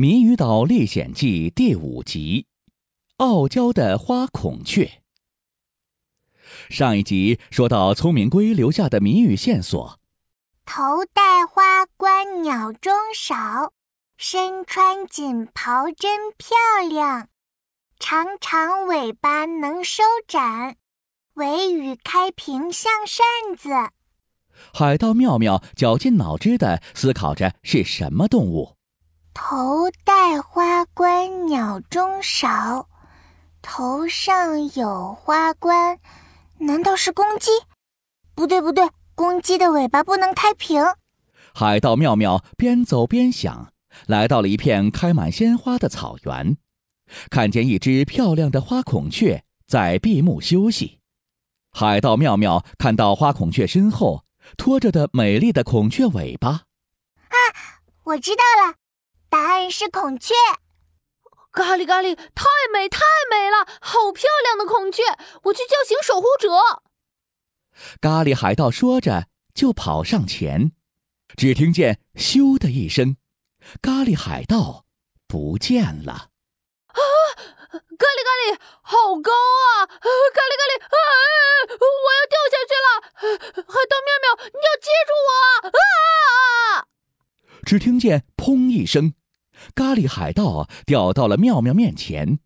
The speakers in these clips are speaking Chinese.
谜语岛历险记》第五集：傲娇的花孔雀。上一集说到，聪明龟留下的谜语线索：头戴花冠鸟中少，身穿锦袍真漂亮，长长尾巴能收展，尾羽开屏像扇子。海盗妙妙绞尽脑汁的思考着是什么动物。头戴花冠鸟中少，头上有花冠，难道是公鸡？不对不对，公鸡的尾巴不能开屏。海盗妙妙边走边想，来到了一片开满鲜花的草原，看见一只漂亮的花孔雀在闭目休息。海盗妙妙看到花孔雀身后拖着的美丽的孔雀尾巴，啊，我知道了。答案是孔雀，咖喱咖喱，太美太美了，好漂亮的孔雀！我去叫醒守护者。咖喱海盗说着就跑上前，只听见“咻”的一声，咖喱海盗不见了。啊！咖喱咖喱，好高啊！咖喱咖喱，啊！我要掉下去了！海盗妙妙，你要接住我！啊！只听见“砰”一声。咖喱海盗掉到了妙妙面前，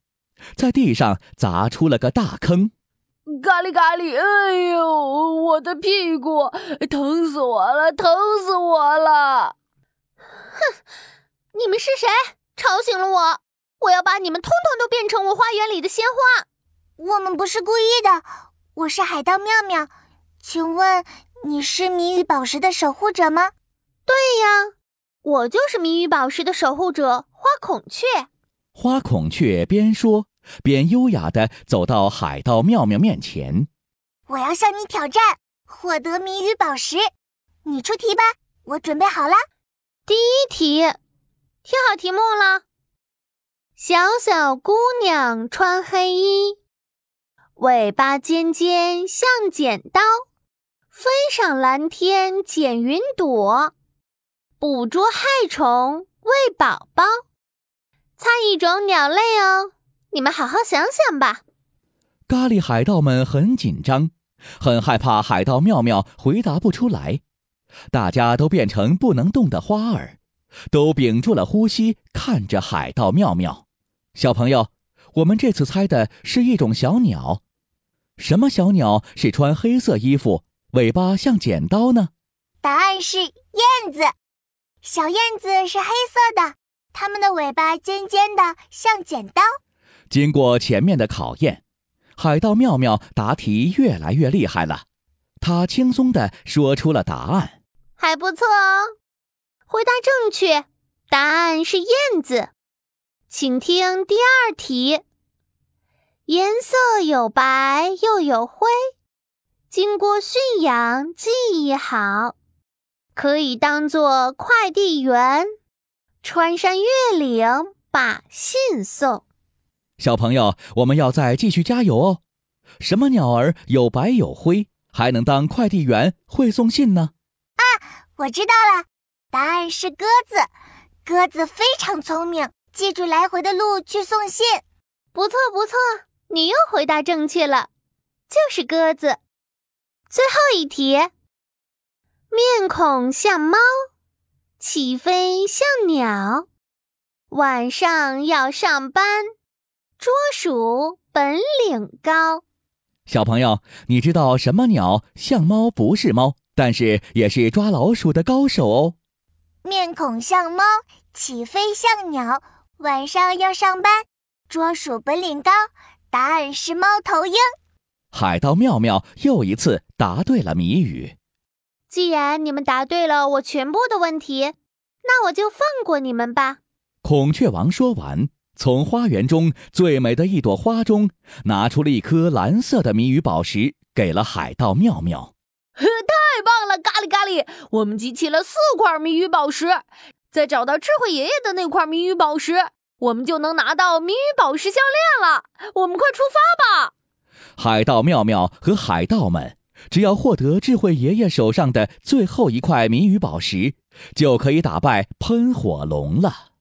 在地上砸出了个大坑。咖喱咖喱，哎呦，我的屁股疼死我了，疼死我了！哼，你们是谁？吵醒了我！我要把你们通通都变成我花园里的鲜花！我们不是故意的，我是海盗妙妙，请问你是谜语宝石的守护者吗？对呀。我就是谜语宝石的守护者花孔雀。花孔雀边说边优雅地走到海盗妙妙面前。我要向你挑战，获得谜语宝石。你出题吧，我准备好了。第一题，听好题目了。小小姑娘穿黑衣，尾巴尖尖像剪刀，飞上蓝天捡云朵。捕捉害虫喂宝宝，猜一种鸟类哦！你们好好想想吧。咖喱海盗们很紧张，很害怕海盗妙妙回答不出来。大家都变成不能动的花儿，都屏住了呼吸，看着海盗妙妙。小朋友，我们这次猜的是一种小鸟。什么小鸟是穿黑色衣服，尾巴像剪刀呢？答案是燕子。小燕子是黑色的，它们的尾巴尖尖的，像剪刀。经过前面的考验，海盗妙妙答题越来越厉害了。他轻松地说出了答案，还不错哦。回答正确，答案是燕子。请听第二题：颜色有白又有灰，经过驯养记忆好。可以当做快递员，穿山越岭把信送。小朋友，我们要再继续加油哦！什么鸟儿有白有灰，还能当快递员，会送信呢？啊，我知道了，答案是鸽子。鸽子非常聪明，记住来回的路去送信。不错不错，你又回答正确了，就是鸽子。最后一题。面孔像猫，起飞像鸟，晚上要上班，捉鼠本领高。小朋友，你知道什么鸟像猫不是猫，但是也是抓老鼠的高手哦？面孔像猫，起飞像鸟，晚上要上班，捉鼠本领高。答案是猫头鹰。海盗妙妙又一次答对了谜语。既然你们答对了我全部的问题，那我就放过你们吧。孔雀王说完，从花园中最美的一朵花中拿出了一颗蓝色的谜语宝石，给了海盗妙妙。太棒了，咖喱咖喱！我们集齐了四块谜语宝石，再找到智慧爷爷的那块谜语宝石，我们就能拿到谜语宝石项链了。我们快出发吧！海盗妙妙和海盗们。只要获得智慧爷爷手上的最后一块谜语宝石，就可以打败喷火龙了。